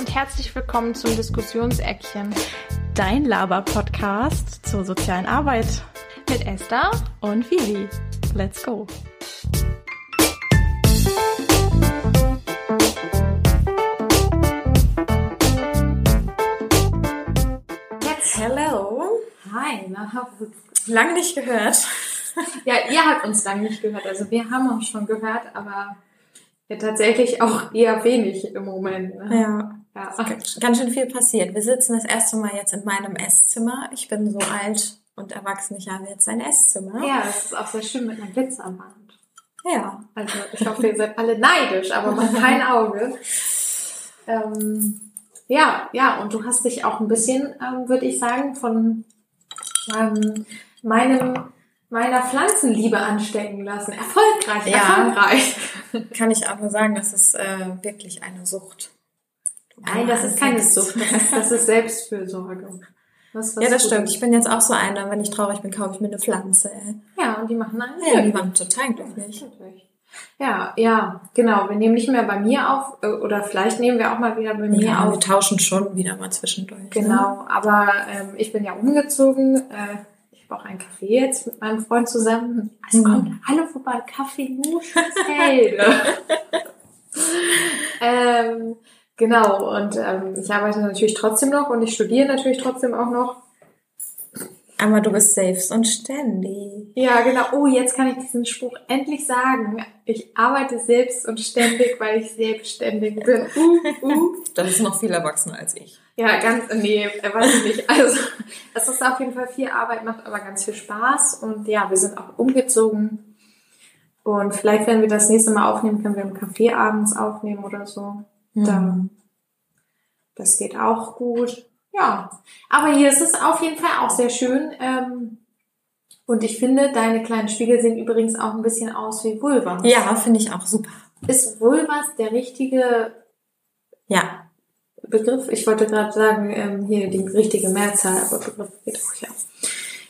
und herzlich willkommen zum Diskussionseckchen. Dein Laber-Podcast zur sozialen Arbeit. Mit Esther Und Vivi. Let's go. Jetzt. Hello. Hi, na, Lange nicht gehört. Ja, ihr habt uns lange nicht gehört. Also wir haben uns schon gehört, aber ja, tatsächlich auch eher wenig im Moment. Ne? Ja. Ja. Ganz schön viel passiert. Wir sitzen das erste Mal jetzt in meinem Esszimmer. Ich bin so alt und erwachsen. Ich habe jetzt ein Esszimmer. ja, das ist auch sehr schön mit einer Glitzerwand. Ja. Also ich hoffe, ihr seid alle neidisch, aber macht kein Auge. Ähm, ja, ja, und du hast dich auch ein bisschen, ähm, würde ich sagen, von ähm, meinem meiner Pflanzenliebe anstecken lassen. Erfolgreich, Ja. erfolgreich. Kann ich auch nur sagen, das ist äh, wirklich eine Sucht. Nein, das ist keine Sucht, das ist, das ist Selbstfürsorge. Was, was Ja, das stimmt. ist. Ich bin jetzt auch so eine, wenn ich traurig bin, kaufe ich mir eine Pflanze. ey. Ja, und die machen einen Ja, die waren total glücklich. Ja, ja, genau. Wir nehmen nicht mehr bei mir auf, äh, oder vielleicht nehmen wir auch mal wieder bei mir Ja, auf. wir tauschen schon wieder mal zwischendurch. Ne? Genau, aber ähm, ich bin ja umgezogen. Äh, ich habe auch einen Kaffee jetzt mit meinem Freund zusammen. Es Mhm. kommt alle vorbei. Kaffee Nuschensfelde. ähm, genau, und ähm, ich arbeite natürlich trotzdem noch und ich studiere natürlich trotzdem auch noch. Aber du bist selbst und ständig. Ja, genau. Oh, jetzt kann ich diesen Spruch endlich sagen. Ich arbeite selbst und ständig, weil ich selbstständig bin. Uh, uh. Das ist noch viel erwachsener als ich. Ja, ganz, nee, weiß ich nicht. Also, es ist auf jeden Fall viel Arbeit, macht aber ganz viel Spaß. Und ja, wir sind auch umgezogen. Und vielleicht, wenn wir das nächste Mal aufnehmen, können wir im Café abends aufnehmen oder so. Dann, das geht auch gut. Ja, aber hier ist es auf jeden Fall auch sehr schön. Ähm, und ich finde, deine kleinen Spiegel sehen übrigens auch ein bisschen aus wie Vulvas. Ja, finde ich auch super. Ist Vulvas der richtige Ja, Begriff? Ich wollte gerade sagen, ähm, hier die richtige Mehrzahl, aber Begriff geht auch, ja.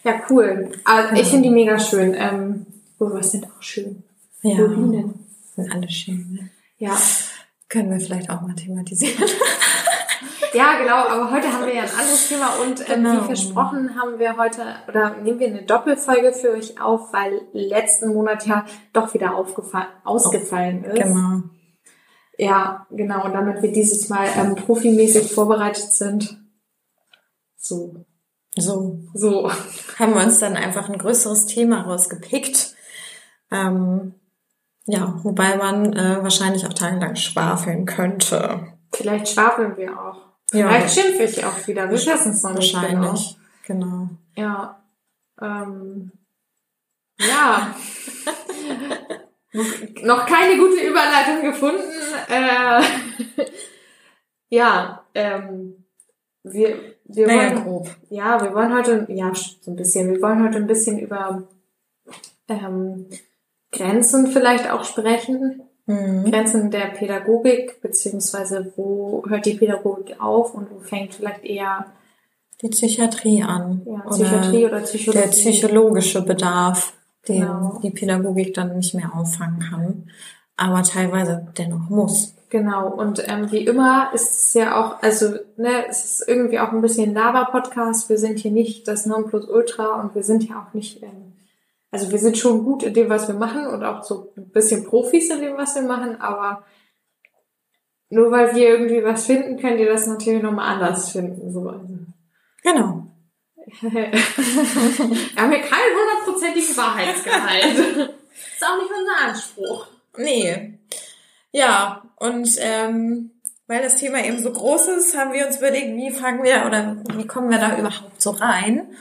Ja, cool. Also, ich finde die mega schön. Ähm, Vulvas sind auch schön. ja. Urinen. Sind alle schön. Ne? Ja. Können wir vielleicht auch mal thematisieren. Ja, genau, aber heute haben wir ja ein anderes Thema und ähm, Genau. wie versprochen haben wir heute oder nehmen wir eine Doppelfolge für euch auf, weil letzten Monat ja doch wieder ausgefallen ist. Genau. Ja, genau, und damit wir dieses Mal ähm, profimäßig vorbereitet sind. So, So so. haben wir uns dann einfach ein größeres Thema rausgepickt. Ähm, ja, wobei man äh, wahrscheinlich auch tagelang schwafeln könnte. Vielleicht schwafeln wir auch. Ja. Vielleicht schimpfe ich auch wieder. Wir wissen es noch nicht Wahrscheinlich. Genau. Genau. Ja. Ähm, ja. noch keine gute Überleitung gefunden. Äh, ja, ähm, wir, wir Naja, wollen, grob. ja, wir wollen heute, ja, so ein bisschen, wir wollen heute ein bisschen über ähm, Grenzen vielleicht auch sprechen. Mhm. Grenzen der Pädagogik, beziehungsweise wo hört die Pädagogik auf und wo fängt vielleicht eher Die Psychiatrie an. ja, Psychiatrie oder, Psychologie. der psychologische Bedarf, den Genau. die Pädagogik dann nicht mehr auffangen kann, aber teilweise dennoch muss. Genau, und ähm, wie immer ist es ja auch, also ne, es ist irgendwie auch ein bisschen ein Laber-Podcast. Wir sind hier nicht das Nonplusultra und wir sind ja auch nicht, ähm, also wir sind schon gut in dem, was wir machen und auch so ein bisschen Profis in dem, was wir machen, aber nur weil wir irgendwie was finden, könnt ihr das natürlich nochmal anders finden. So. Genau. wir haben hier keinen hundertprozentigen Wahrheitsgehalt. ist auch nicht unser Anspruch. Nee. Ja, und ähm, weil das Thema eben so groß ist, haben wir uns überlegt, wie fangen wir oder wie kommen wir da überhaupt so rein?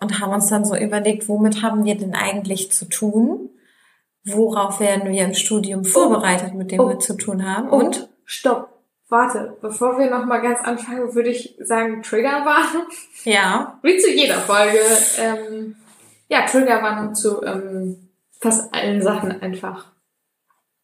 Und haben uns dann so überlegt, womit haben wir denn eigentlich zu tun? Worauf werden wir im Studium vorbereitet, mit dem Oh. wir zu tun haben? Und Und? stopp. Warte, bevor wir noch mal ganz anfangen, würde ich sagen Triggerwarnung. Ja. Wie zu jeder Folge. Ähm, ja, Triggerwarnung zu ähm, fast allen Sachen einfach.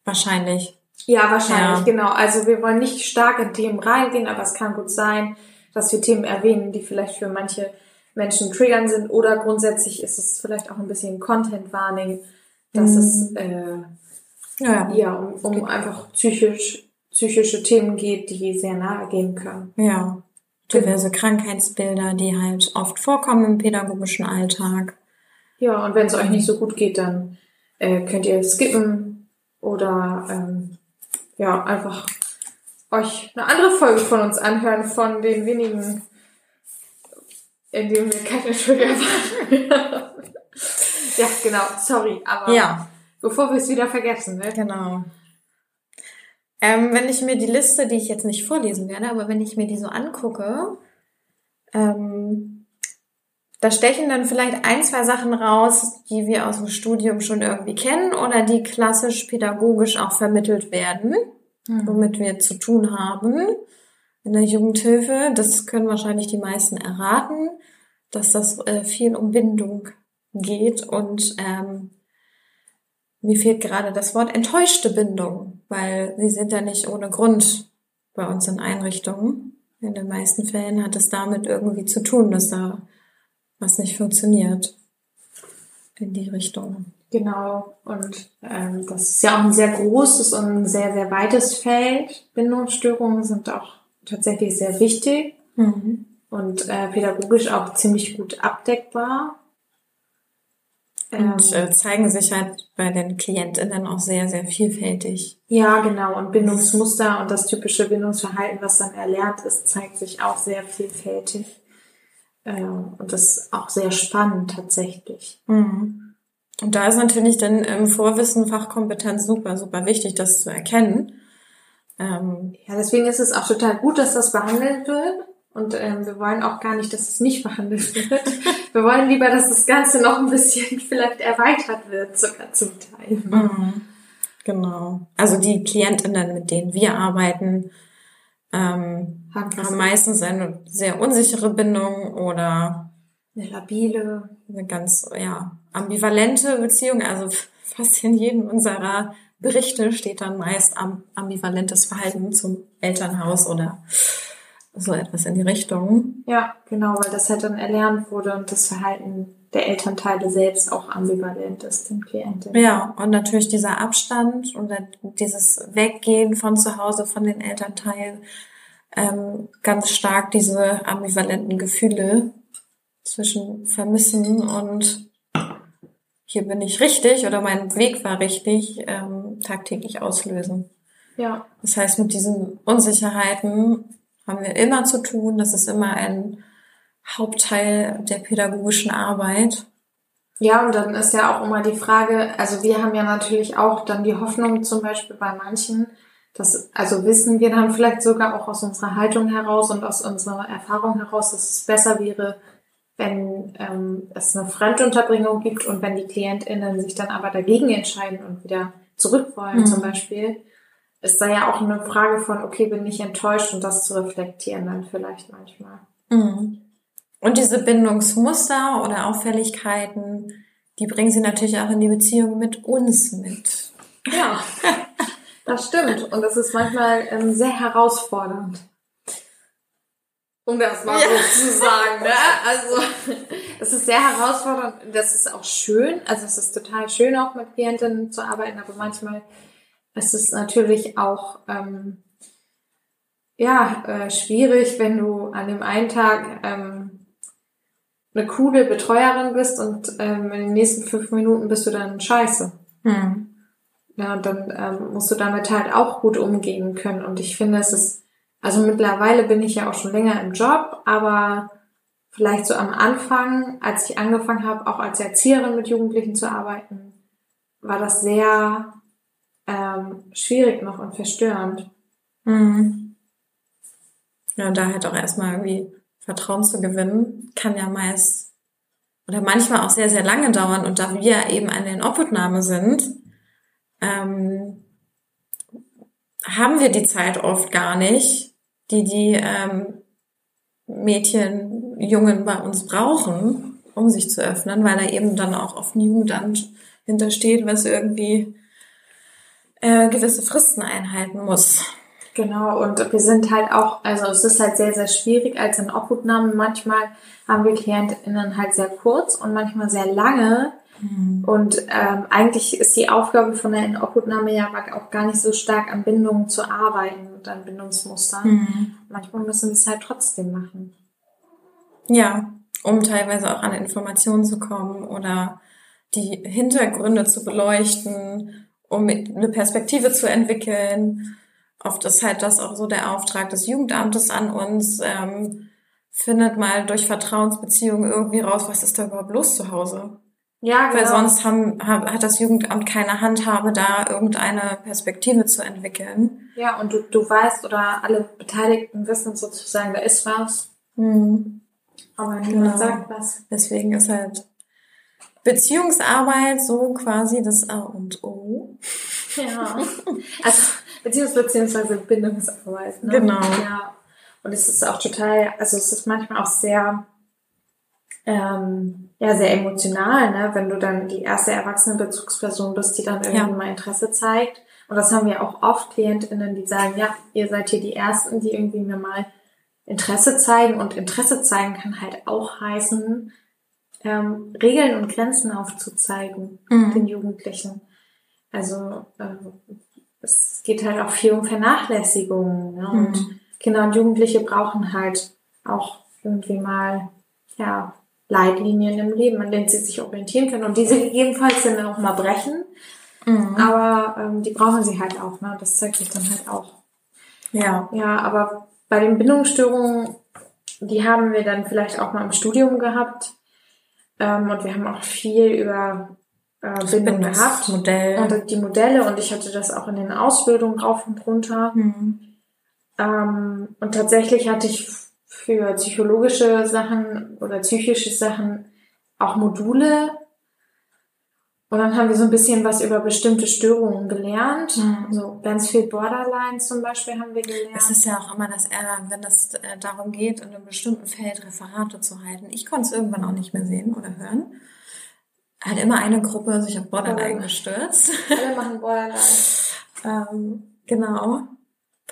Wahrscheinlich. Ja, wahrscheinlich, Ja. genau. Also wir wollen nicht stark in Themen reingehen, aber es kann gut sein, dass wir Themen erwähnen, die vielleicht für manche Menschen triggern sind oder grundsätzlich ist es vielleicht auch ein bisschen Content Warning, dass Mhm. es äh, Ja. ja um, um einfach psychisch psychische Themen geht, die sehr nahe gehen können. Ja. Diverse Krankheitsbilder, die halt oft vorkommen im pädagogischen Alltag. Ja, und wenn es euch nicht so gut geht, dann äh, könnt ihr skippen oder ähm, ja, einfach euch eine andere Folge von uns anhören, von den wenigen, in denen wir keine Trigger machen. ja, genau, sorry, aber Ja, bevor wir es wieder vergessen, ne? genau. Ähm, wenn ich mir die Liste, die ich jetzt nicht vorlesen werde, aber wenn ich mir die so angucke, ähm, da stechen dann vielleicht ein, zwei Sachen raus, die wir aus dem Studium schon irgendwie kennen oder die klassisch pädagogisch auch vermittelt werden, womit wir zu tun haben in der Jugendhilfe. Das können wahrscheinlich die meisten erraten, dass das äh, viel um Bindung geht und ähm, mir fehlt gerade das Wort enttäuschte Bindung, weil sie sind ja nicht ohne Grund bei uns in Einrichtungen. In den meisten Fällen hat es damit irgendwie zu tun, dass da was nicht funktioniert in die Richtung. Genau, und ähm, das ist ja auch ein sehr großes und ein sehr, sehr weites Feld. Bindungsstörungen sind auch tatsächlich sehr wichtig und äh, pädagogisch auch ziemlich gut abdeckbar. Und Ähm, äh, zeigen sich halt bei den KlientInnen auch sehr, sehr vielfältig. ja, genau, und Bindungsmuster und das typische Bindungsverhalten, was dann erlernt ist, zeigt sich auch sehr vielfältig. Ähm, und das ist auch sehr spannend tatsächlich. Und da ist natürlich dann im Vorwissen Fachkompetenz super, super wichtig, das zu erkennen. Ähm, Ja, deswegen ist es auch total gut, dass das behandelt wird. Und ähm, wir wollen auch gar nicht, dass es nicht behandelt wird. Wir wollen lieber, dass das Ganze noch ein bisschen vielleicht erweitert wird, sogar zum Teil. Genau. Also die KlientInnen, mit denen wir arbeiten, ähm, Haben haben meistens eine sehr unsichere Bindung oder Eine labile. eine ganz ja, ambivalente Beziehung. Also fast in jedem unserer Berichte steht dann meist am, ambivalentes Verhalten zum Elternhaus oder so etwas in die Richtung. Ja, genau, weil das halt dann erlernt wurde und das Verhalten der Elternteile selbst auch ambivalent ist, dem Klienten. Ja, und natürlich dieser Abstand und dieses Weggehen von zu Hause, von den Elternteilen, ähm, ganz stark diese ambivalenten Gefühle zwischen Vermissen und hier bin ich richtig oder mein Weg war richtig, ähm, tagtäglich auslösen. Ja, Das heißt, mit diesen Unsicherheiten haben wir immer zu tun. Das ist immer ein Hauptteil der pädagogischen Arbeit. Ja, und dann ist ja auch immer die Frage, also wir haben ja natürlich auch dann die Hoffnung zum Beispiel bei manchen, dass, also wissen wir dann vielleicht sogar auch aus unserer Haltung heraus und aus unserer Erfahrung heraus, dass es besser wäre, wenn ähm, es eine Fremdunterbringung gibt und wenn die KlientInnen sich dann aber dagegen entscheiden und wieder zurück wollen Mhm. zum Beispiel, ist da ja auch eine Frage von, okay, bin ich enttäuscht und das zu reflektieren dann vielleicht manchmal. Mhm. Und diese Bindungsmuster oder Auffälligkeiten, die bringen sie natürlich auch in die Beziehung mit uns mit. Ja, das stimmt. Und das ist manchmal ähm, sehr herausfordernd. Um das mal Ja. so zu sagen. Ne? Also, das ist sehr herausfordernd. Das ist auch schön. Also, es ist total schön, auch mit Klientinnen zu arbeiten. Aber manchmal ist es natürlich auch ähm, ja, äh, schwierig, wenn du an dem einen Tag ähm, eine coole Betreuerin bist und ähm, in den nächsten fünf Minuten bist du dann scheiße. Mhm. Ja, und dann ähm, musst du damit halt auch gut umgehen können. Und ich finde, es ist, also mittlerweile bin ich ja auch schon länger im Job, aber vielleicht so am Anfang, als ich angefangen habe, auch als Erzieherin mit Jugendlichen zu arbeiten, war das sehr ähm, schwierig noch und verstörend. Mhm. Ja, da halt auch erstmal irgendwie Vertrauen zu gewinnen, kann ja meist oder manchmal auch sehr, sehr lange dauern. Und da wir eben an den Obhutnahme sind, ähm, haben wir die Zeit oft gar nicht, die die ähm, Mädchen, Jungen bei uns brauchen, um sich zu öffnen, weil da eben dann auch oft ein Jugendamt hintersteht, was irgendwie äh, gewisse Fristen einhalten muss. Genau, und wir sind halt auch, also es ist halt sehr, sehr schwierig als in Obhutnahme. Manchmal haben wir KlientInnen halt sehr kurz und manchmal sehr lange. Mhm. Und ähm, eigentlich ist die Aufgabe von der Inobhutnahme ja auch gar nicht so stark an Bindungen zu arbeiten und an Bindungsmustern. Mhm. Manchmal müssen wir es halt trotzdem machen. Ja, um teilweise auch an Informationen zu kommen oder die Hintergründe zu beleuchten, um eine Perspektive zu entwickeln. Oft ist halt das auch so der Auftrag des Jugendamtes an uns. Ähm, findet mal durch Vertrauensbeziehungen irgendwie raus, was ist da überhaupt los zu Hause. Ja, genau. Weil sonst haben, hat das Jugendamt keine Handhabe, da irgendeine Perspektive zu entwickeln. Ja, und du, du weißt oder alle Beteiligten wissen sozusagen, da ist was. Mhm. Aber niemand genau. sagt was. Deswegen ist halt Beziehungsarbeit so quasi das A und O. Ja. Also Beziehungs- bzw. Bindungsarbeit. Ne? Genau. Ja. Und es ist auch total, also es ist manchmal auch sehr, ähm, ja, sehr emotional, ne? wenn du dann die erste erwachsene Bezugsperson bist, die dann irgendwie ja. mal Interesse zeigt. Und das haben wir auch oft KlientInnen, die sagen, ja, ihr seid hier die Ersten, die irgendwie mir mal Interesse zeigen. Und Interesse zeigen kann halt auch heißen, ähm, Regeln und Grenzen aufzuzeigen mhm. den Jugendlichen. Also ähm, es geht halt auch viel um Vernachlässigung. Ne? Und mhm. Kinder und Jugendliche brauchen halt auch irgendwie mal ja, Leitlinien im Leben, an denen sie sich orientieren können und diese gegebenenfalls dann auch mal brechen. Mhm. Aber ähm, die brauchen sie halt auch. Ne? Das zeigt sich dann halt auch. Ja. Ja, aber bei den Bindungsstörungen, die haben wir dann vielleicht auch mal im Studium gehabt. Ähm, und wir haben auch viel über äh, Bindung gehabt. Modell. Und die Modelle. Und ich hatte das auch in den Ausbildungen rauf und runter. Mhm. Ähm, und tatsächlich hatte ich für psychologische Sachen oder psychische Sachen auch Module. Und dann haben wir so ein bisschen was über bestimmte Störungen gelernt. Mhm. So ganz viel Borderline zum Beispiel haben wir gelernt. Es ist ja auch immer das, äh, wenn das äh, darum geht, in einem bestimmten Feld Referate zu halten. Ich konnte es irgendwann auch nicht mehr sehen oder hören. Hat immer eine Gruppe sich auf Borderline gestürzt. Alle machen Borderline. ähm, genau.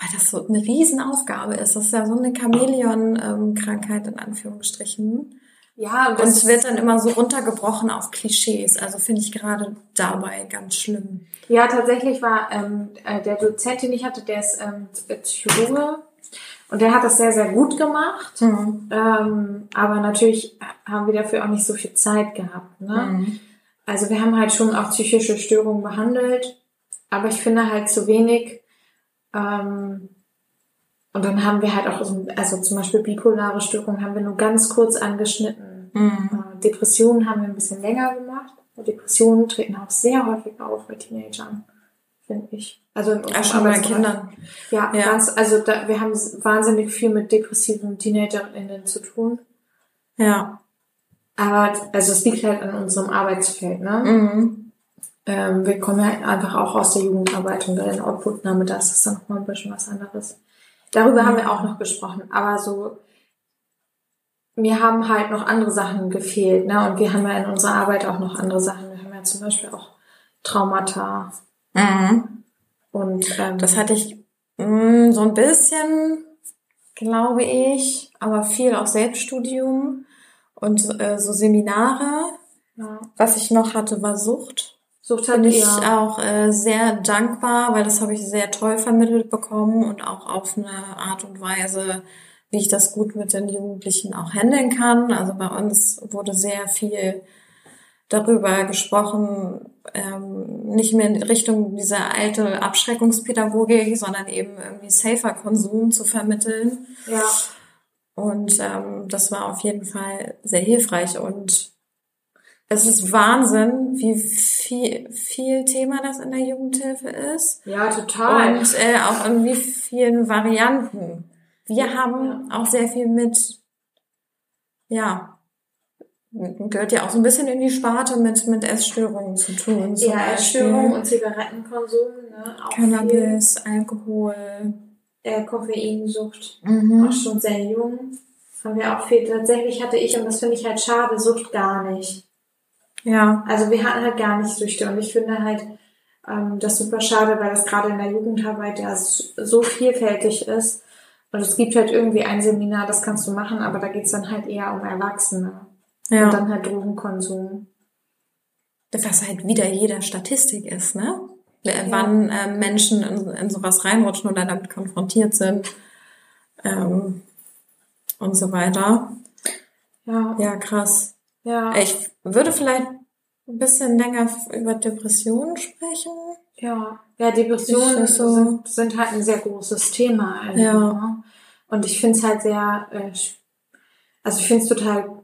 Weil das so eine Riesenaufgabe ist. Das ist ja so eine Chamäleon-Krankheit in Anführungsstrichen. Ja, und, und es wird dann immer so runtergebrochen auf Klischees. Also finde ich gerade dabei ganz schlimm. Ja, tatsächlich war ähm, äh, der Dozent, den ich hatte, der ist ähm, Psychologe und der hat das sehr, sehr gut gemacht. Mhm. Ähm, aber natürlich haben wir dafür auch nicht so viel Zeit gehabt. Ne? Mhm. Also wir haben halt schon auch psychische Störungen behandelt, aber ich finde halt zu wenig. Ähm, und dann haben wir halt auch, so, also zum Beispiel bipolare Störungen haben wir nur ganz kurz angeschnitten. Mhm. Äh, Depressionen haben wir ein bisschen länger gemacht. Depressionen treten auch sehr häufig auf bei Teenagern, finde ich. Also in Ach, schon bei Kindern. Ja, ja. Ganz, also da, wir haben wahnsinnig viel mit depressiven TeenagerInnen zu tun. Ja. Aber also es liegt halt an unserem Arbeitsfeld, ne? Mhm. Ähm, wir kommen ja einfach auch aus der Jugendarbeit und bei der Outputnahme, da ist dann nochmal ein bisschen was anderes. Darüber haben wir auch noch gesprochen, aber so, mir haben halt noch andere Sachen gefehlt, ne? Und wir haben ja in unserer Arbeit auch noch andere Sachen. Wir haben ja zum Beispiel auch Traumata. Mhm. Und ähm, das hatte ich mh, mm, so ein bisschen, glaube ich, aber viel auch Selbststudium und äh, so Seminare. Ja. Was ich noch hatte, war Sucht. Sucht hat Bin ich auch äh, sehr dankbar, weil das habe ich sehr toll vermittelt bekommen und auch auf eine Art und Weise, wie ich das gut mit den Jugendlichen auch handeln kann. Also bei uns wurde sehr viel darüber gesprochen, ähm, nicht mehr in Richtung dieser alte Abschreckungspädagogik, sondern eben irgendwie safer Konsum zu vermitteln. Ja. Und ähm, das war auf jeden Fall sehr hilfreich und es ist Wahnsinn, wie viel, viel Thema das in der Jugendhilfe ist. Ja, total. Und äh, auch in wie vielen Varianten. Wir haben auch sehr viel mit, ja, gehört ja auch so ein bisschen in die Sparte mit, mit Essstörungen zu tun. Ja, Essstörungen und Zigarettenkonsum, ne? Auch Cannabis, viel. Alkohol. Äh, Koffeinsucht, mhm. auch schon sehr jung. Haben wir auch viel. Tatsächlich hatte ich, und das finde ich halt schade, Sucht gar nicht. Ja. Also wir hatten halt gar nicht Süchte und ich finde halt ähm, das super schade, weil das gerade in der Jugendarbeit ja so vielfältig ist. Und es gibt halt irgendwie ein Seminar, das kannst du machen, aber da geht's dann halt eher um Erwachsene. Ja. Und dann halt Drogenkonsum. was halt wieder jeder Statistik ist, ne? Ja. Wann äh, Menschen in, in sowas reinrutschen oder damit konfrontiert sind ähm, und so weiter. Ja. Ja, krass. Ja. Ich würde vielleicht ein bisschen länger über Depressionen sprechen. Ja, ja, Depressionen so. sind, sind, halt ein sehr großes Thema. Also, ja. Ne? Und ich finde es halt sehr, äh, also ich finde es total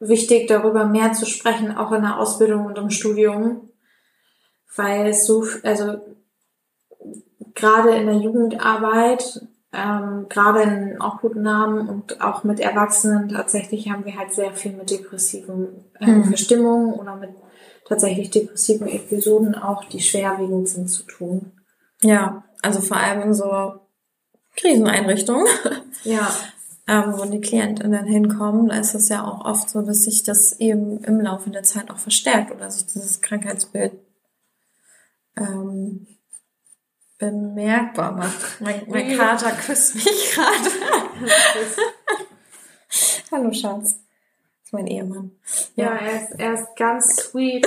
wichtig, darüber mehr zu sprechen, auch in der Ausbildung und im Studium, weil es so, also gerade in der Jugendarbeit, ähm, gerade in Obhutnahmen und auch mit Erwachsenen tatsächlich haben wir halt sehr viel mit depressiven äh, mhm. Verstimmungen oder mit tatsächlich depressiven Episoden auch, die schwerwiegend sind, zu tun. Ja, also vor allem in so Kriseneinrichtungen. Ja. ähm, wo die Klientinnen hinkommen, da ist es ja auch oft so, dass sich das eben im Laufe der Zeit auch verstärkt oder sich dieses Krankheitsbild ähm, bemerkbar macht. Mein, mein Kater küsst mich gerade. Hallo Schatz. Das ist mein Ehemann. Ja, ja er, ist, er ist ganz sweet.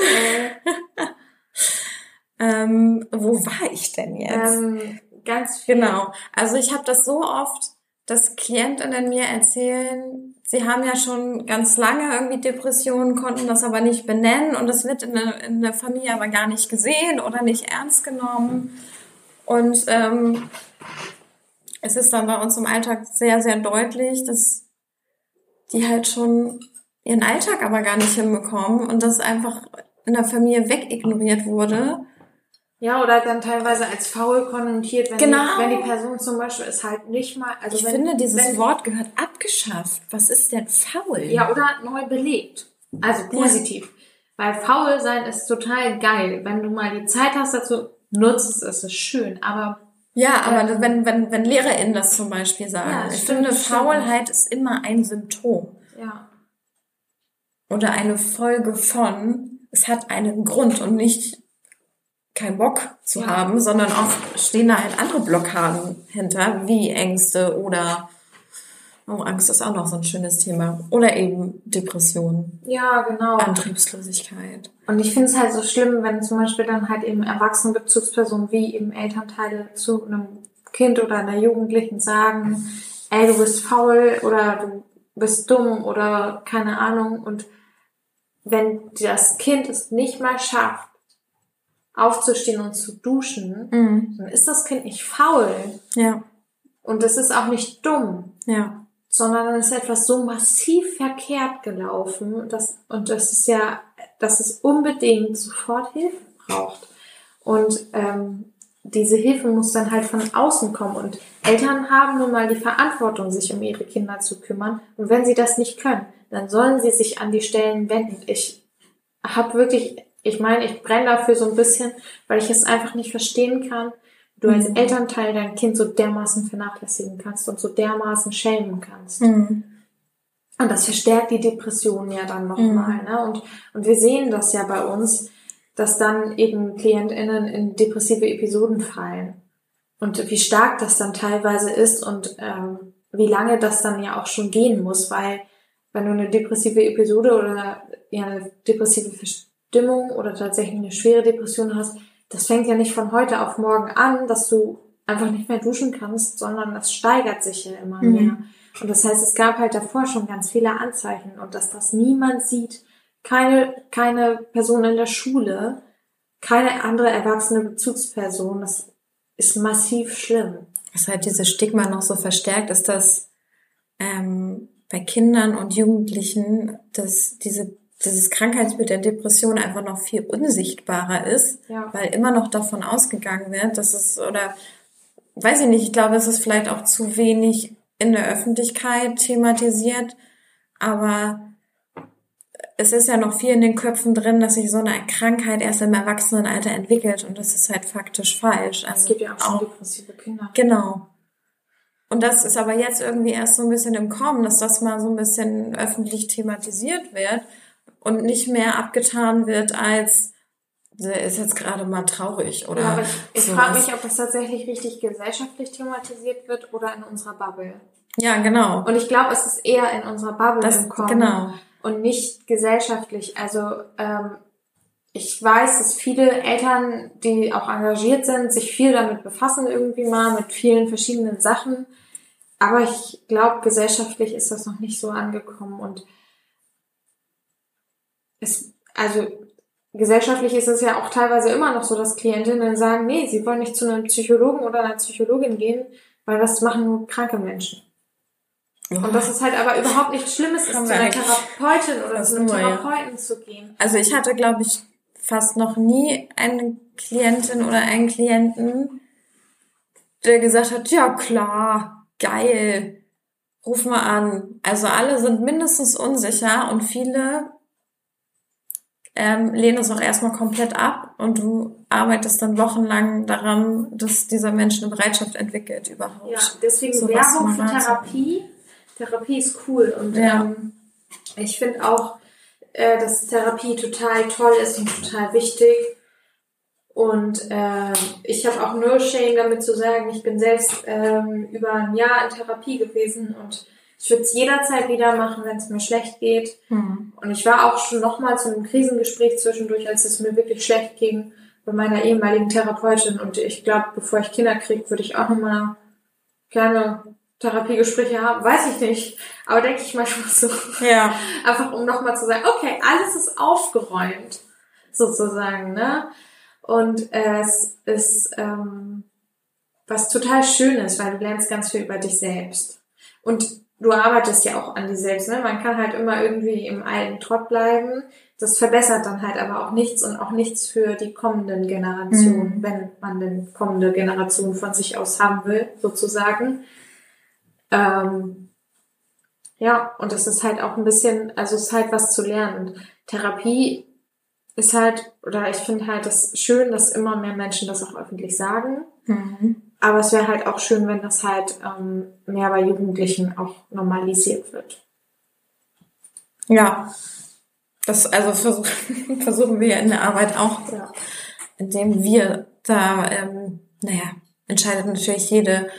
ähm, wo war ich denn jetzt? Ähm, ganz viel. Genau. Also ich habe das so oft, dass Klientinnen mir erzählen, sie haben ja schon ganz lange irgendwie Depressionen, konnten das aber nicht benennen und das wird in der, in der Familie aber gar nicht gesehen oder nicht ernst genommen. Und ähm, es ist dann bei uns im Alltag sehr, sehr deutlich, dass die halt schon ihren Alltag aber gar nicht hinbekommen und das einfach in der Familie wegignoriert wurde. Ja, oder dann teilweise als faul konnotiert, wenn, genau. die, wenn die Person zum Beispiel ist halt nicht mal. Also ich wenn, finde, dieses wenn, Wort gehört abgeschafft. Was ist denn faul? Ja, oder neu belebt. Also positiv. Ja. Weil faul sein ist total geil. Wenn du mal die Zeit hast dazu, nutzt es, ist schön, aber ja, aber ähm, wenn, wenn, wenn LehrerInnen das zum Beispiel sagen, ja, ich stimmt, finde, Faulheit stimmt. ist immer ein Symptom. Ja. Oder eine Folge von, es hat einen Grund und nicht kein Bock zu ja. haben, sondern oft stehen da halt andere Blockaden hinter, wie Ängste oder Oh, Angst ist auch noch so ein schönes Thema. Oder eben Depression. Ja, genau. Antriebslosigkeit. Und ich finde es halt so schlimm, wenn zum Beispiel dann halt eben erwachsene Bezugspersonen wie eben Elternteile zu einem Kind oder einer Jugendlichen sagen, ey, du bist faul oder du bist dumm oder keine Ahnung. Und wenn das Kind es nicht mal schafft, aufzustehen und zu duschen, mhm. dann ist das Kind nicht faul. Ja. Und es ist auch nicht dumm. Ja sondern dann ist etwas so massiv verkehrt gelaufen, dass, und das ist ja, dass es unbedingt sofort Hilfe braucht. Und ähm, diese Hilfe muss dann halt von außen kommen. Und Eltern haben nun mal die Verantwortung, sich um ihre Kinder zu kümmern. Und wenn sie das nicht können, dann sollen sie sich an die Stellen wenden. Ich habe wirklich, ich meine, ich brenne dafür so ein bisschen, weil ich es einfach nicht verstehen kann, du als mhm. Elternteil dein Kind so dermaßen vernachlässigen kannst und so dermaßen schämen kannst. Mhm. Und das verstärkt die Depression ja dann nochmal. Mhm. Ne? Und, und wir sehen das ja bei uns, dass dann eben KlientInnen in depressive Episoden fallen. Und wie stark das dann teilweise ist und ähm, wie lange das dann ja auch schon gehen muss, weil wenn du eine depressive Episode oder ja, eine depressive Verstimmung oder tatsächlich eine schwere Depression hast, das fängt ja nicht von heute auf morgen an, dass du einfach nicht mehr duschen kannst, sondern das steigert sich ja immer mhm. mehr. Und das heißt, es gab halt davor schon ganz viele Anzeichen und dass das niemand sieht, keine, keine Person in der Schule, keine andere erwachsene Bezugsperson, das ist massiv schlimm. Was halt dieses Stigma noch so verstärkt, ist, dass ähm, bei Kindern und Jugendlichen, dass diese dieses Krankheitsbild der Depression einfach noch viel unsichtbarer ist, ja. weil immer noch davon ausgegangen wird, dass es oder weiß ich nicht, ich glaube, es ist vielleicht auch zu wenig in der Öffentlichkeit thematisiert, aber es ist ja noch viel in den Köpfen drin, dass sich so eine Krankheit erst im Erwachsenenalter entwickelt und das ist halt faktisch falsch. Also es gibt ja auch schon depressive Kinder. Genau. Und das ist aber jetzt irgendwie erst so ein bisschen im Kommen, dass das mal so ein bisschen öffentlich thematisiert wird und nicht mehr abgetan wird als der ist jetzt gerade mal traurig oder. Ja, aber ich, ich frage mich, ob das tatsächlich richtig gesellschaftlich thematisiert wird oder in unserer Bubble. Ja, genau. Und ich glaube, es ist eher in unserer Bubble das, im Kommen genau. und nicht gesellschaftlich. Also ähm, ich weiß, dass viele Eltern, die auch engagiert sind, sich viel damit befassen irgendwie mal, mit vielen verschiedenen Sachen. Aber ich glaube, gesellschaftlich ist das noch nicht so angekommen und es, also gesellschaftlich ist es ja auch teilweise immer noch so, dass Klientinnen sagen, nee, sie wollen nicht zu einem Psychologen oder einer Psychologin gehen, weil das machen nur kranke Menschen. Und das ist halt aber überhaupt nichts Schlimmes, ist, zu einer Therapeutin oder zu einem Therapeuten ja. zu gehen. Also ich hatte, glaube ich, fast noch nie eine Klientin oder einen Klienten, der gesagt hat, ja klar, geil, ruf mal an. Also alle sind mindestens unsicher und viele ähm, lehnen es auch erstmal komplett ab und du arbeitest dann wochenlang daran, dass dieser Mensch eine Bereitschaft entwickelt überhaupt. Ja, deswegen so Werbung für Therapie. Therapie ist cool und ja. ähm, ich finde auch, äh, dass Therapie total toll ist und total wichtig. Und äh, ich habe auch null Shame damit zu sagen, ich bin selbst ähm, über ein Jahr in Therapie gewesen und ich würde es jederzeit wieder machen, wenn es mir schlecht geht. Mhm. Und ich war auch schon nochmal zu einem Krisengespräch zwischendurch, als es mir wirklich schlecht ging, bei meiner ehemaligen Therapeutin. Und ich glaube, bevor ich Kinder kriege, würde ich auch nochmal kleine Therapiegespräche haben. Weiß ich nicht. Aber denke ich manchmal so. Ja. Einfach um nochmal zu sagen, okay, alles ist aufgeräumt. Sozusagen, ne? Und äh, es ist ähm, was total Schönes, weil du lernst ganz viel über dich selbst. Und du arbeitest ja auch an dir selbst, ne? Man kann halt immer irgendwie im alten Trott bleiben. Das verbessert dann halt aber auch nichts und auch nichts für die kommenden Generationen, mhm. wenn man denn kommende Generationen von sich aus haben will, sozusagen. Ähm, ja, und das ist halt auch ein bisschen, also es ist halt was zu lernen. Und Therapie ist halt, oder ich finde halt das schön, dass immer mehr Menschen das auch öffentlich sagen. Mhm. Aber es wäre halt auch schön, wenn das halt ähm, mehr bei Jugendlichen auch normalisiert wird. Ja, das also versuch, versuchen wir in der Arbeit auch, ja. indem wir da, ähm, naja, entscheidet natürlich jede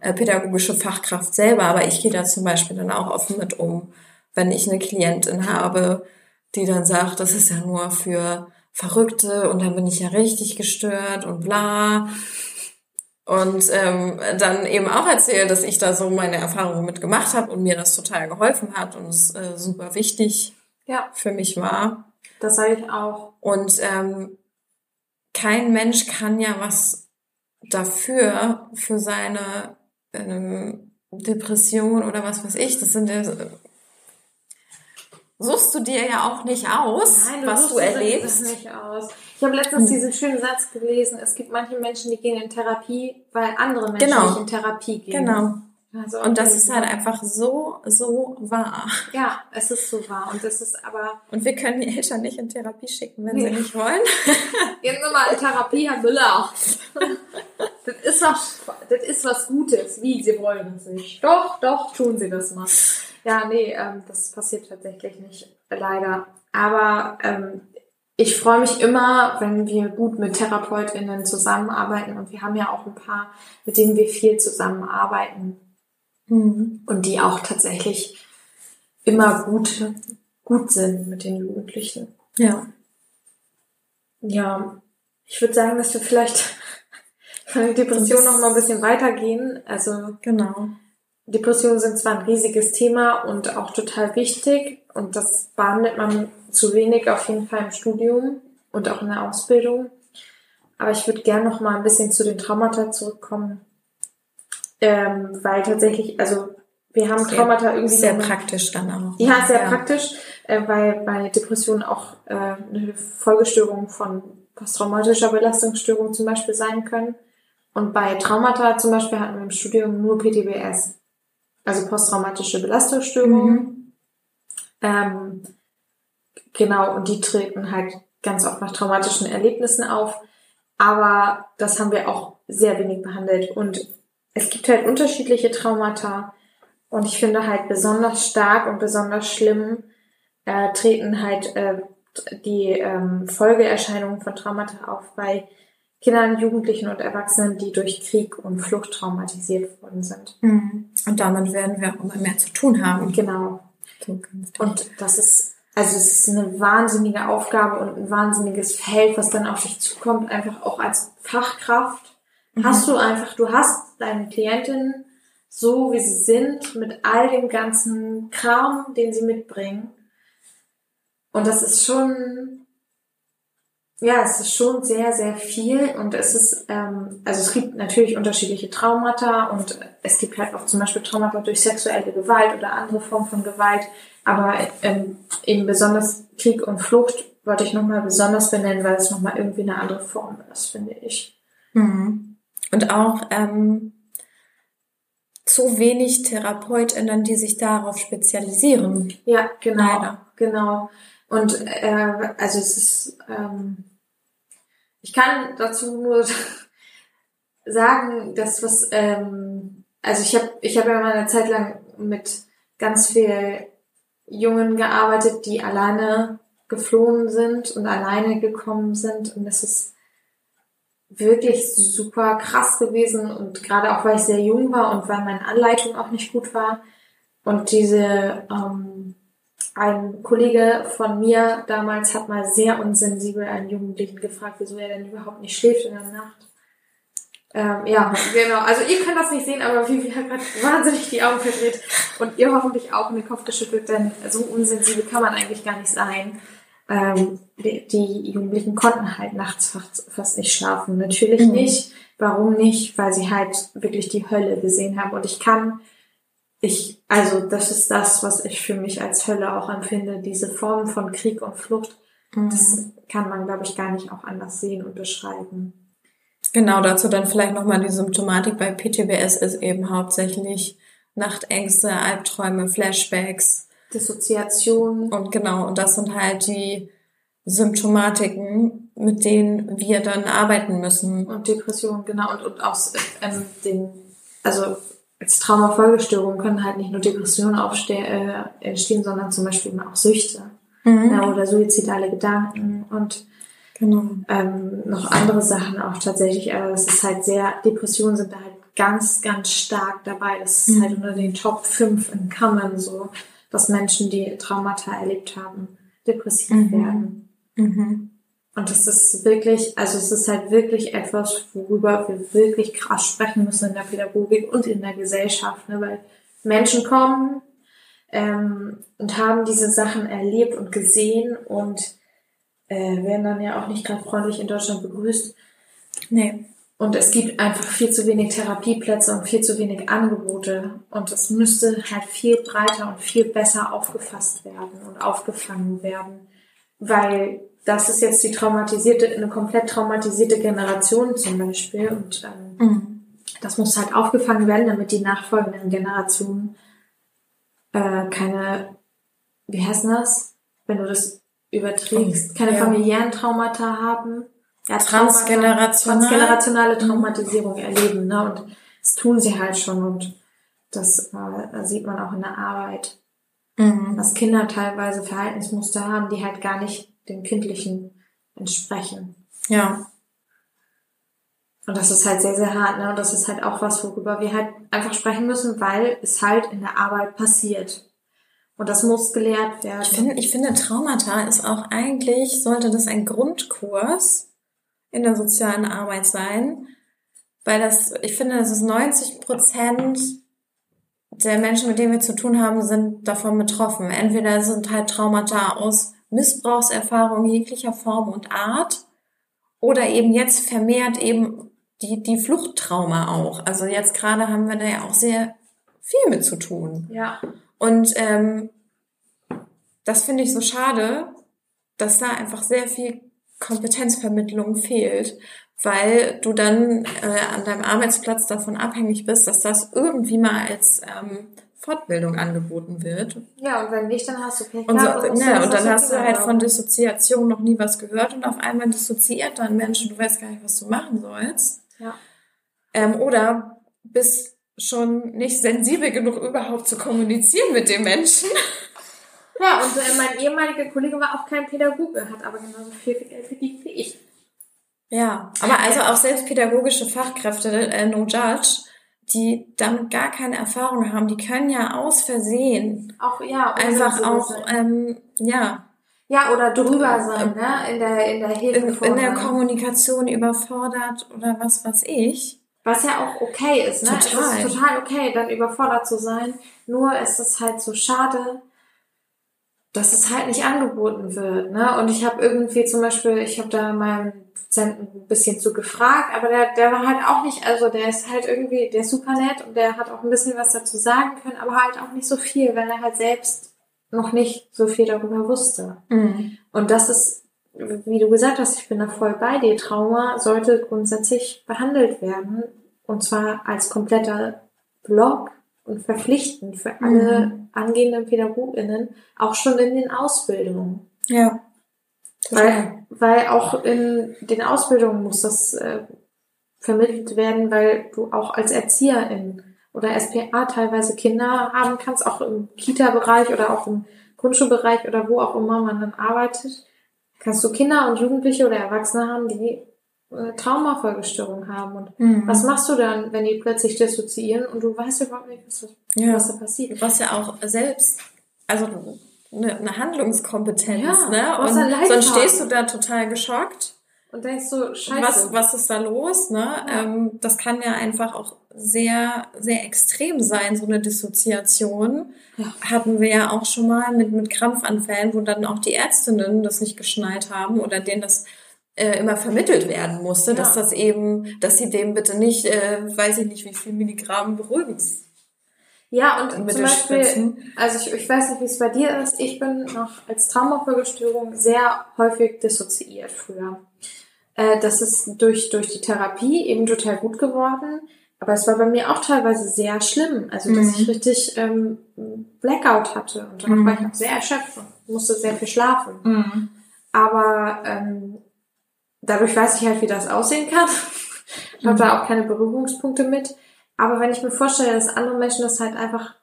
äh, pädagogische Fachkraft selber, aber ich gehe da zum Beispiel dann auch offen mit um, wenn ich eine Klientin habe, die dann sagt, das ist ja nur für Verrückte und dann bin ich ja richtig gestört und bla und ähm, dann eben auch erzählt, dass ich da so meine Erfahrungen mit gemacht habe und mir das total geholfen hat und es äh, super wichtig ja. für mich war. Das sage ich auch. Und ähm, kein Mensch kann ja was dafür, für seine ähm, Depression oder was weiß ich. Das sind ja suchst du dir ja auch nicht aus, Nein, du was du erlebst. Das nicht aus. Ich habe letztens hm. diesen schönen Satz gelesen, es gibt manche Menschen, die gehen in Therapie, weil andere Menschen genau. nicht in Therapie gehen. Genau. Also und das ist halt einfach so, so wahr. Ja, es ist so wahr. Und das ist aber. Und wir können die Eltern nicht in Therapie schicken, wenn nee. sie nicht wollen. Gehen Sie mal in Therapie, Herr Müller. das ist was, das ist was Gutes. Wie? Sie wollen es nicht. Doch, doch, tun Sie das mal. Ja, nee, ähm, das passiert tatsächlich nicht, leider. Aber ähm, ich freue mich immer, wenn wir gut mit TherapeutInnen zusammenarbeiten und wir haben ja auch ein paar, mit denen wir viel zusammenarbeiten mhm. und die auch tatsächlich immer gut, gut sind mit den Jugendlichen. Ja. Ja, ich würde sagen, dass wir vielleicht von der Depression noch mal ein bisschen weitergehen. Also genau. Depressionen sind zwar ein riesiges Thema und auch total wichtig und das behandelt man zu wenig auf jeden Fall im Studium und auch in der Ausbildung. Aber ich würde gerne noch mal ein bisschen zu den Traumata zurückkommen, ähm, weil tatsächlich, also wir haben sehr, Traumata irgendwie sehr eine, praktisch dann auch. Ja, sehr ja. praktisch, äh, weil bei Depressionen auch äh, eine Folgestörung von posttraumatischer Belastungsstörung zum Beispiel sein können. Und bei Traumata zum Beispiel hatten wir im Studium nur PTBS also posttraumatische Belastungsstörungen. Mhm. Ähm, genau, und die treten halt ganz oft nach traumatischen Erlebnissen auf. Aber das haben wir auch sehr wenig behandelt. Und es gibt halt unterschiedliche Traumata. Und ich finde halt besonders stark und besonders schlimm äh, treten halt äh, die ähm, Folgeerscheinungen von Traumata auf bei Kindern, Jugendlichen und Erwachsenen, die durch Krieg und Flucht traumatisiert worden sind. Mhm. Und damit werden wir auch immer mehr zu tun haben. Genau. Und das ist also es ist eine wahnsinnige Aufgabe und ein wahnsinniges Feld, was dann auf dich zukommt, einfach auch als Fachkraft. Mhm. Hast du einfach, du hast deine Klientinnen so, wie sie sind, mit all dem ganzen Kram, den sie mitbringen. Und das ist schon, ja, es ist schon sehr, sehr viel und es ist, ähm, also es gibt natürlich unterschiedliche Traumata und es gibt halt auch zum Beispiel Traumata durch sexuelle Gewalt oder andere Formen von Gewalt, aber ähm, eben besonders Krieg und Flucht wollte ich nochmal besonders benennen, weil es nochmal irgendwie eine andere Form ist, finde ich. Mhm. Und auch ähm, zu wenig TherapeutInnen, die sich darauf spezialisieren. Ja, genau. Leider. Genau. Und äh, also es ist, ähm, ich kann dazu nur sagen, dass was, ähm, also ich habe ich hab ja mal eine Zeit lang mit ganz viel Jungen gearbeitet, die alleine geflohen sind und alleine gekommen sind. Und das ist wirklich super krass gewesen. Und gerade auch, weil ich sehr jung war und weil meine Anleitung auch nicht gut war. Und diese, ähm, ein Kollege von mir damals hat mal sehr unsensibel einen Jugendlichen gefragt, wieso er denn überhaupt nicht schläft in der Nacht. Ähm, ja, genau. Also ihr könnt das nicht sehen, aber Vivi hat gerade wahnsinnig die Augen verdreht und ihr hoffentlich auch in den Kopf geschüttelt, denn so unsensibel kann man eigentlich gar nicht sein. Ähm, die, die, Jugendlichen konnten halt nachts fast, fast nicht schlafen. Natürlich mhm. nicht. Warum nicht? Weil sie halt wirklich die Hölle gesehen haben. Und ich kann, ich, also das ist das, was ich für mich als Hölle auch empfinde. Diese Form von Krieg und Flucht, mhm. das kann man, glaube ich, gar nicht auch anders sehen und beschreiben. Genau, dazu dann vielleicht nochmal die Symptomatik bei PTBS ist eben hauptsächlich Nachtängste, Albträume, Flashbacks. Dissoziation. Und genau, und das sind halt die Symptomatiken, mit denen wir dann arbeiten müssen. Und Depression, genau, und, und aus ähm, den, also als Traumafolgestörung können halt nicht nur Depressionen äh, entstehen, sondern zum Beispiel auch Süchte mhm. ja, oder suizidale Gedanken und Genau. Ähm, noch andere Sachen auch tatsächlich, aber es ist halt sehr, Depressionen sind da halt ganz, ganz stark dabei. Das ist mhm. halt unter den Top 5 in Kammern so, dass Menschen, die Traumata erlebt haben, depressiv mhm. werden. Mhm. Und das ist wirklich, also es ist halt wirklich etwas, worüber wir wirklich krass sprechen müssen in der Pädagogik und in der Gesellschaft, ne? weil Menschen kommen ähm, und haben diese Sachen erlebt und gesehen und äh, werden dann ja auch nicht gerade freundlich in Deutschland begrüßt. Nee. Und es gibt einfach viel zu wenig Therapieplätze und viel zu wenig Angebote. Und es müsste halt viel breiter und viel besser aufgefasst werden und aufgefangen werden. Weil das ist jetzt die traumatisierte, eine komplett traumatisierte Generation zum Beispiel. Und ähm, mhm. das muss halt aufgefangen werden, damit die nachfolgenden Generationen äh, keine, wie heißt das? Wenn du das überträgst, keine ja. familiären Traumata haben, ja, transgenerationale, transgenerationale Traumatisierung erleben, ne? Und das tun sie halt schon und das äh, sieht man auch in der Arbeit, mhm. dass Kinder teilweise Verhaltensmuster haben, die halt gar nicht dem Kindlichen entsprechen. Ja. Und das ist halt sehr, sehr hart, ne? Und das ist halt auch was, worüber wir halt einfach sprechen müssen, weil es halt in der Arbeit passiert. Und das muss gelehrt werden. Ich finde, ich finde, Traumata ist auch eigentlich, sollte das ein Grundkurs in der sozialen Arbeit sein, weil das, ich finde, das ist 90 Prozent der Menschen, mit denen wir zu tun haben, sind davon betroffen. Entweder sind halt Traumata aus Missbrauchserfahrungen jeglicher Form und Art oder eben jetzt vermehrt eben die, die Fluchttrauma auch. Also jetzt gerade haben wir da ja auch sehr viel mit zu tun. Ja. Und ähm, das finde ich so schade, dass da einfach sehr viel Kompetenzvermittlung fehlt, weil du dann äh, an deinem Arbeitsplatz davon abhängig bist, dass das irgendwie mal als ähm, Fortbildung angeboten wird. Ja, und wenn nicht, dann hast du Pech und, so, ja, und dann hast du halt von Dissoziation noch nie was gehört und auf einmal dissoziiert dann Menschen, du weißt gar nicht, was du machen sollst. Ja. Ähm, oder bist schon nicht sensibel genug, überhaupt zu kommunizieren mit den Menschen. Ja, und äh, mein ehemaliger Kollege war auch kein Pädagoge, hat aber genauso viel Geld verdient wie ich. Ja, aber also auch selbst pädagogische Fachkräfte, äh, no judge, die damit gar keine Erfahrung haben, die können ja aus Versehen Auch, ja, einfach auch, ähm, ja, Ja, oder drüber sein, ne? In der, in der Hilfe. in, in der Kommunikation überfordert oder was weiß ich. Was ja auch okay ist, ne? Total. Es ist total okay, dann überfordert zu sein. Nur ist es halt so schade, dass es halt nicht angeboten wird, ne? Und ich habe irgendwie zum Beispiel, ich habe da meinen Dozenten ein bisschen zu gefragt, aber der, der war halt auch nicht, also der ist halt irgendwie, der ist super nett und der hat auch ein bisschen was dazu sagen können, aber halt auch nicht so viel, weil er halt selbst noch nicht so viel darüber wusste. Und das ist, wie du gesagt hast, ich bin da voll bei dir. Trauma sollte grundsätzlich behandelt werden. Und zwar als kompletter Block und verpflichtend für alle angehenden PädagogInnen, auch schon in den Ausbildungen. Ja. Weil, weil auch in den Ausbildungen muss das äh, vermittelt werden, weil du auch als Erzieherin oder SPA teilweise Kinder haben kannst, auch im Kita-Bereich oder auch im Grundschulbereich oder wo auch immer man dann arbeitet, kannst du Kinder und Jugendliche oder Erwachsene haben, die äh, Traumafolgestörungen haben. Und Mhm. was machst du dann, wenn die plötzlich dissoziieren und du weißt überhaupt nicht, was, Ja. was da passiert? Was ja auch selbst, also eine, eine Handlungskompetenz, Ja, ne? Und sonst stehst du da total geschockt. Und denkst so, scheiße. Was, was ist da los, ne? Ja. Ähm, das kann ja einfach auch sehr, sehr extrem sein, so eine Dissoziation. Ja. Hatten wir ja auch schon mal mit, mit Krampfanfällen, wo dann auch die Ärztinnen das nicht geschnallt haben oder denen das äh, immer vermittelt werden musste, Ja. dass das eben, dass sie dem bitte nicht, äh, weiß ich nicht, wie viel Milligramm beruhigens. Ja, und Mit zum Beispiel, also ich, ich weiß nicht, wie es bei dir ist, ich bin noch als Traumafolgestörung sehr häufig dissoziiert früher. Äh, das ist durch, durch die Therapie eben total gut geworden, aber es war bei mir auch teilweise sehr schlimm, also dass Mhm. ich richtig ähm, Blackout hatte und dann Mhm. war ich auch sehr erschöpft und musste sehr viel schlafen. Mhm. Aber ähm, dadurch weiß ich halt, wie das aussehen kann. Ich habe Mhm. da auch keine Berührungspunkte mit. Aber wenn ich mir vorstelle, dass andere Menschen das halt einfach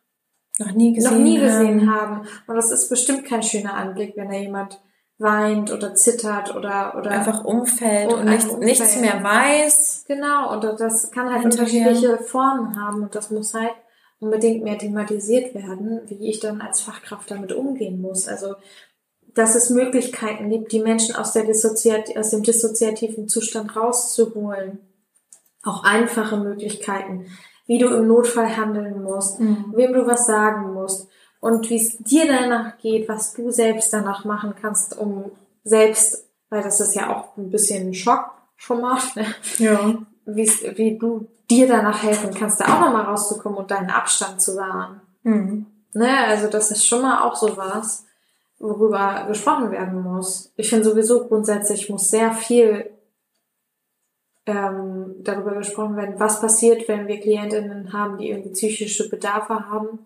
Noch nie gesehen. noch nie haben. gesehen haben. Und das ist bestimmt kein schöner Anblick, wenn da jemand weint oder zittert oder oder Einfach umfällt Und und, nicht, einfach nichts umfällt. mehr weiß. genau und das kann halt unterschiedliche Formen haben und das muss halt unbedingt mehr thematisiert werden, wie ich dann als Fachkraft damit umgehen muss. Also dass es Möglichkeiten gibt, die Menschen aus der Dissoziat aus dem dissoziativen Zustand rauszuholen. Auch einfache Möglichkeiten, wie du im Notfall handeln musst, Mhm. wem du was sagen musst und wie es dir danach geht, was du selbst danach machen kannst, um selbst, weil das ist ja auch ein bisschen ein Schock schon mal, ne? Ja. Wie du dir danach helfen kannst, da auch nochmal rauszukommen und deinen Abstand zu wahren. Mhm. Ne? Also das ist schon mal auch so was, worüber gesprochen werden muss. Ich finde sowieso grundsätzlich muss sehr viel ähm, darüber gesprochen werden, was passiert, wenn wir Klientinnen haben, die irgendwie psychische Bedarfe haben,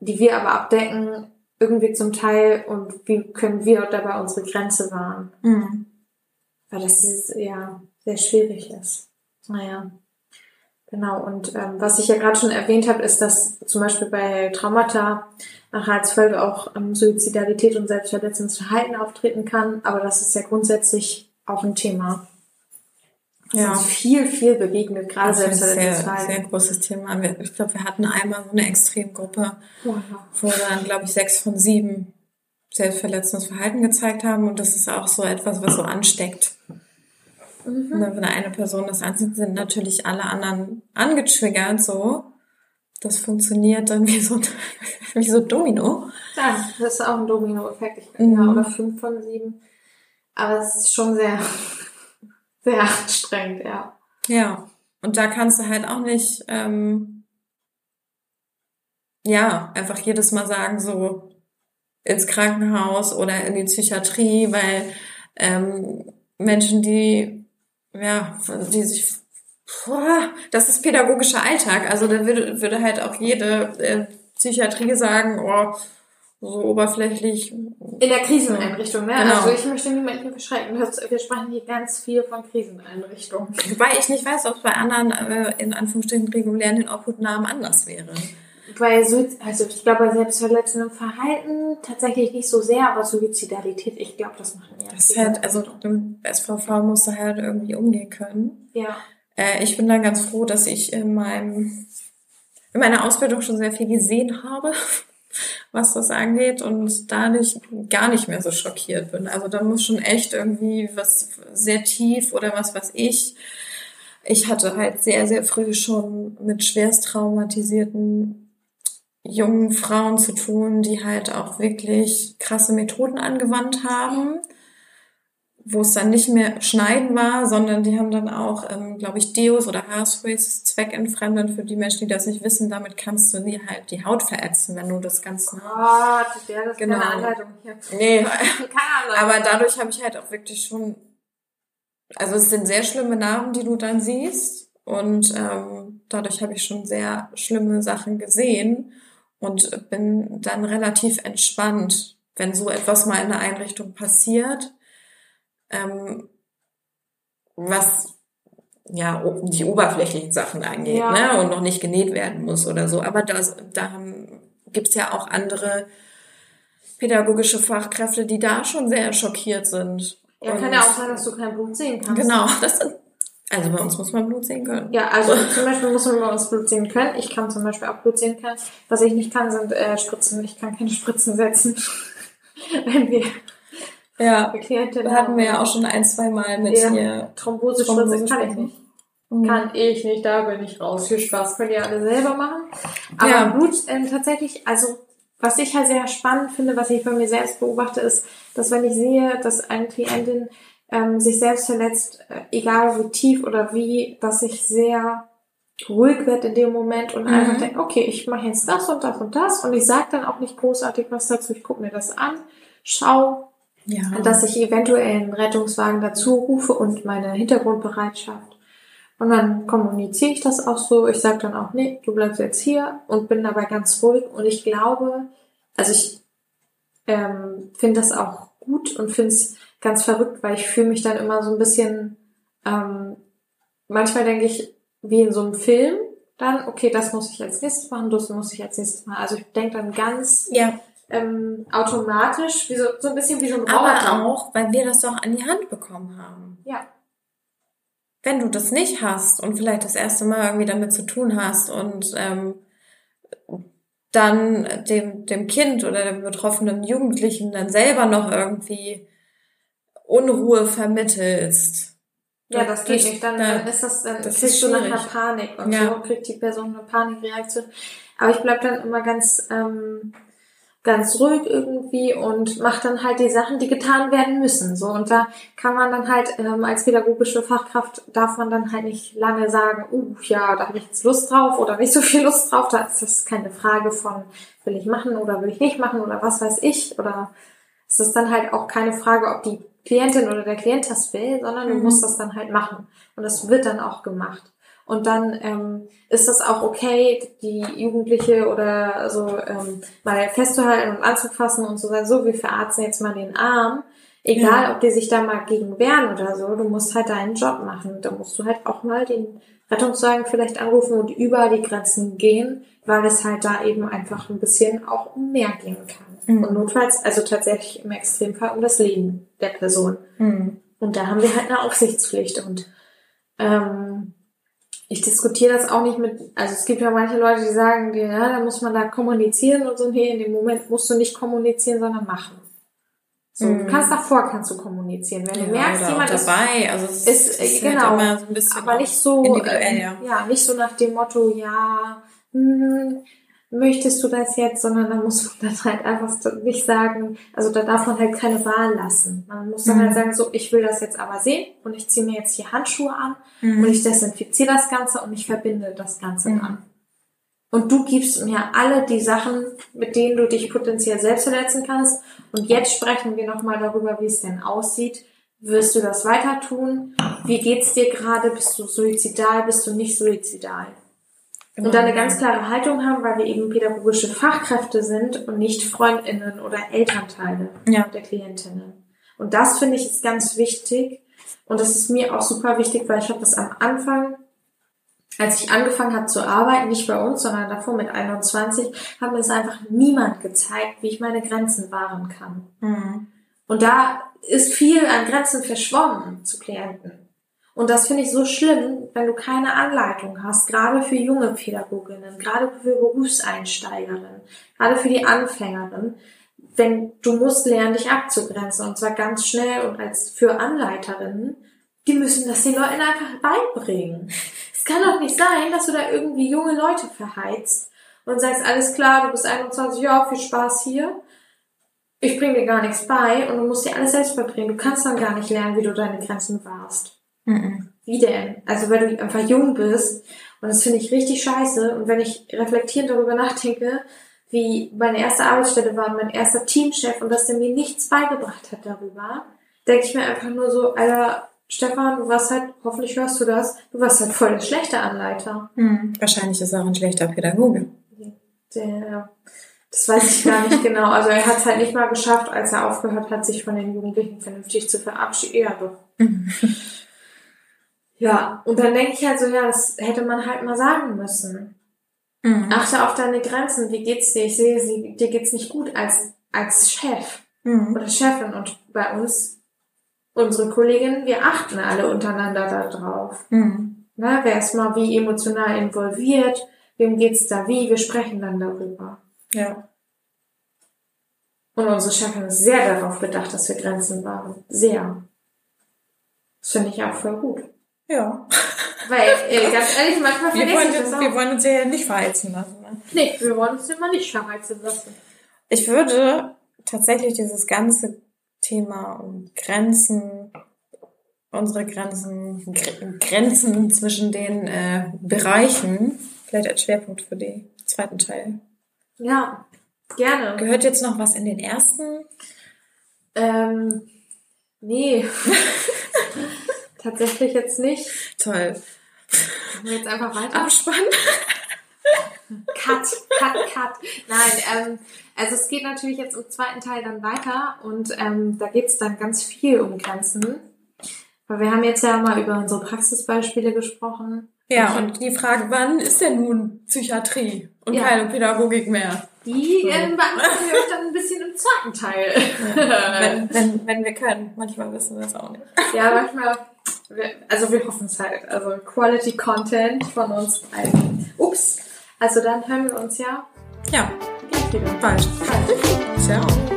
die wir aber abdecken, irgendwie zum Teil und wie können wir dabei unsere Grenze wahren. Mhm. Weil das ist, ja sehr schwierig ist. Naja. Genau, und ähm, was ich ja gerade schon erwähnt habe, ist, dass zum Beispiel bei Traumata nachher als Folge auch ähm, Suizidalität und selbstverletzendes Verhalten auftreten kann, aber das ist ja grundsätzlich auch ein Thema. Das Ja. uns viel, viel begegnet, gerade Das ist ein sehr, selbstverletzendes sehr Verhalten. großes Thema. Ich glaube, wir hatten einmal so eine Extremgruppe, Wow. wo dann, glaube ich, sechs von sieben selbstverletzendes Verhalten gezeigt haben. Und das ist auch so etwas, was so ansteckt. Mhm. Und wenn eine Person das anzieht, sind natürlich alle anderen angetriggert so. Das funktioniert dann wie so, wie so Domino. Ja, das ist auch ein Domino-Effekt. Ich Mhm. Ja, oder fünf von sieben. Aber es ist schon sehr, sehr anstrengend, ja. Ja. Und da kannst du halt auch nicht, ähm, ja, einfach jedes Mal sagen, so ins Krankenhaus oder in die Psychiatrie, weil ähm, Menschen, die, ja, die sich, boah, das ist pädagogischer Alltag. Also da würde, würde halt auch jede äh, Psychiatrie sagen, oh, so oberflächlich. In der Kriseneinrichtung, ne? Genau. Also ich möchte niemanden beschränken. Wir sprechen hier ganz viel von Kriseneinrichtungen. Wobei ich nicht weiß, ob es bei anderen, äh, in Anführungsstrichen, regulären den Obhutnamen anders wäre. Bei Suiz also ich glaube, bei selbstverletzendem Verhalten tatsächlich nicht so sehr, aber Suizidalität, ich glaube, das machen eher. Das halt, also dem SVV musst du halt irgendwie umgehen können. ja. Äh, ich bin da ganz froh, dass ich in meinem in meiner Ausbildung schon sehr viel gesehen habe, was das angeht und dadurch gar nicht mehr so schockiert bin. Also da muss schon echt irgendwie was sehr tief oder was was ich. Ich hatte halt sehr, sehr früh schon mit schwerst traumatisierten jungen Frauen zu tun, die halt auch wirklich krasse Methoden angewandt haben wo es dann nicht mehr Schneiden war, sondern die haben dann auch, ähm, glaube ich, Deos oder Haarsprays zweckentfremdend für die Menschen, die das nicht wissen. Damit kannst du nie halt die Haut verätzen, wenn du das Ganze... Gott, der das genau. keine Anleitung hier. Nee, keine Anleitung. aber dadurch habe ich halt auch wirklich schon... Also es sind sehr schlimme Narben, die du dann siehst und ähm, dadurch habe ich schon sehr schlimme Sachen gesehen und bin dann relativ entspannt, wenn so etwas mal in der Einrichtung passiert ähm, was ja die oberflächlichen Sachen angeht, ja. ne? Und noch nicht genäht werden muss oder so. Aber das, da gibt's ja auch andere pädagogische Fachkräfte, die da schon sehr schockiert sind. Ja, Und kann ja auch sein, dass du kein Blut sehen kannst. Genau, das sind also bei uns muss man Blut sehen können. Ja, also zum Beispiel muss man bei uns Blut sehen können. Ich kann zum Beispiel auch Blut sehen können. Was ich nicht kann, sind äh, Spritzen. Ich kann keine Spritzen setzen. Wenn wir ja, Klientin hatten wir ja auch schon ein, zwei Mal mit ja. ihr. Thrombose, Thrombose kann ich nicht. Mhm. Kann ich nicht, da bin ich raus. Viel Spaß, könnt ihr alle selber machen. Aber ja. Blut ähm, tatsächlich, also was ich halt sehr spannend finde, was ich bei mir selbst beobachte, ist, dass wenn ich sehe, dass eine Klientin ähm, sich selbst verletzt, äh, egal wie tief oder wie, dass ich sehr ruhig werde in dem Moment und mhm. einfach denke, okay, ich mache jetzt das und das und das und ich sage dann auch nicht großartig was dazu, ich gucke mir das an, schau, ja. Dass ich eventuell einen Rettungswagen dazu rufe und meine Hintergrundbereitschaft. Und dann kommuniziere ich das auch so. Ich sage dann auch, nee, du bleibst jetzt hier und bin dabei ganz ruhig. Und ich glaube, also ich ähm, finde das auch gut und finde es ganz verrückt, weil ich fühle mich dann immer so ein bisschen, ähm, manchmal denke ich, wie in so einem Film, dann, okay, das muss ich als nächstes machen, das muss ich als nächstes machen. Also ich denke dann ganz ja ähm, automatisch, wie so, so ein bisschen wie so ein Roboter. Aber auch, weil wir das doch an die Hand bekommen haben. Ja. Wenn du das nicht hast und vielleicht das erste Mal irgendwie damit zu tun hast und ähm, dann dem, dem Kind oder dem betroffenen Jugendlichen dann selber noch irgendwie Unruhe vermittelst. Ja, das geht nicht. Dann, dann ist das, dann das kriegst du nachher Panik und ja. so kriegt die Person eine Panikreaktion. Aber ich bleib dann immer ganz ähm, ganz ruhig irgendwie und macht dann halt die Sachen, die getan werden müssen. So und da kann man dann halt ähm, als pädagogische Fachkraft darf man dann halt nicht lange sagen, uh ja, da habe ich jetzt Lust drauf oder nicht so viel Lust drauf. Da ist das keine Frage von will ich machen oder will ich nicht machen oder was weiß ich oder es ist dann halt auch keine Frage, ob die Klientin oder der Klient das will, sondern du mhm. musst das dann halt machen und das wird dann auch gemacht. Und dann ähm, ist das auch okay, die Jugendliche oder so ähm, mal festzuhalten und anzufassen und zu sagen, so, wir verarzten jetzt mal den Arm. Egal, ja. ob die sich da mal gegen wehren oder so, du musst halt deinen Job machen. Da musst du halt auch mal den Rettungswagen vielleicht anrufen und über die Grenzen gehen, weil es halt da eben einfach ein bisschen auch um mehr gehen kann. Mhm. Und notfalls, also tatsächlich im Extremfall um das Leben der Person. Mhm. Und da haben wir halt eine Aufsichtspflicht und ähm, ich diskutiere das auch nicht mit, also es gibt ja manche Leute, die sagen, ja, da muss man da kommunizieren und so, nee, in dem Moment musst du nicht kommunizieren, sondern machen. So, mhm. du kannst davor kannst du kommunizieren. Wenn ja, du merkst, jemand dabei, also es ist, ist genau, halt so ein bisschen aber nicht so, äh, ja. ja, nicht so nach dem Motto, ja, hm, möchtest du das jetzt, sondern da muss man dann halt einfach nicht sagen, also da darf man halt keine Wahl lassen. Man muss dann halt mhm. halt sagen, so, ich will das jetzt aber sehen und ich ziehe mir jetzt hier Handschuhe an mhm. und ich desinfiziere das Ganze und ich verbinde das Ganze mhm. an. Und du gibst mir alle die Sachen, mit denen du dich potenziell selbst verletzen kannst. Und jetzt sprechen wir nochmal darüber, wie es denn aussieht. Wirst du das weiter tun? Wie geht's dir gerade? Bist du suizidal? Bist du nicht suizidal? Und da eine ganz klare Haltung haben, weil wir eben pädagogische Fachkräfte sind und nicht Freundinnen oder Elternteile ja. der Klientinnen. Und das finde ich ist ganz wichtig. Und das ist mir auch super wichtig, weil ich habe das am Anfang, als ich angefangen habe zu arbeiten, nicht bei uns, sondern davor mit 21, hat mir es einfach niemand gezeigt, wie ich meine Grenzen wahren kann. Mhm. Und da ist viel an Grenzen verschwommen zu Klienten. Und das finde ich so schlimm, wenn du keine Anleitung hast, gerade für junge Pädagoginnen, gerade für Berufseinsteigerinnen, gerade für die Anfängerinnen, wenn du musst lernen, dich abzugrenzen und zwar ganz schnell und als für Anleiterinnen, die müssen das den Leuten einfach beibringen. Es kann doch nicht sein, dass du da irgendwie junge Leute verheizt und sagst, alles klar, du bist 21, ja, viel Spaß hier. Ich bringe dir gar nichts bei und du musst dir alles selbst beibringen. Du kannst dann gar nicht lernen, wie du deine Grenzen wahrst. Mhm. Wie denn? Also weil du einfach jung bist und das finde ich richtig scheiße und wenn ich reflektierend darüber nachdenke, wie meine erste Arbeitsstelle war, mein erster Teamchef und dass der mir nichts beigebracht hat darüber, denke ich mir einfach nur so, Alter, Stefan, du warst halt, hoffentlich hörst du das, du warst halt voll der schlechte Anleiter. Hm. Wahrscheinlich ist er auch ein schlechter Pädagoge. Der, das weiß ich gar nicht genau. Also er hat es halt nicht mal geschafft, als er aufgehört hat, sich von den Jugendlichen vernünftig zu verabschieden. Ja, doch. Ja, und dann denke ich halt so, ja, das hätte man halt mal sagen müssen. Mhm. Achte auf deine Grenzen. Wie geht's dir? Ich sehe, dir geht's nicht gut als, als Chef mhm. oder Chefin. Und bei uns, unsere Kolleginnen, wir achten alle untereinander da drauf. Mhm. Na, wer ist mal wie emotional involviert? Wem geht's da wie? Wir sprechen dann darüber. Ja. Und unsere Chefin ist sehr darauf bedacht, dass wir Grenzen wahren. Sehr. Das finde ich auch voll gut. Ja. Weil, äh, ganz ehrlich, manchmal vergesse ich das auch. Wir wollen uns ja nicht verheizen lassen. Ne? Nee, wir wollen uns immer nicht verheizen lassen. Ich würde tatsächlich dieses ganze Thema um Grenzen, unsere Grenzen, Grenzen zwischen den äh, Bereichen, vielleicht als Schwerpunkt für den zweiten Teil. Ja, gerne. Gehört jetzt noch was in den ersten? Ähm, nee. Tatsächlich jetzt nicht. Toll. wir jetzt einfach weiter? Abspannen. Cut, cut, cut. Nein, ähm, also es geht natürlich jetzt im zweiten Teil dann weiter und ähm, da geht es dann ganz viel um Grenzen. Weil wir haben jetzt ja mal über unsere Praxisbeispiele gesprochen. Ja, und die Frage, wann ist denn nun Psychiatrie und ja. keine Pädagogik mehr? Die so. ähm, beantworten wir euch dann ein bisschen im zweiten Teil. Ja, wenn, wenn, wenn wir können. Manchmal wissen wir es auch nicht. Ja, manchmal also wir hoffen es halt. Also Quality Content von uns allen. Ups. Also dann hören wir uns ja. Ja. Bald. Bald. Ciao.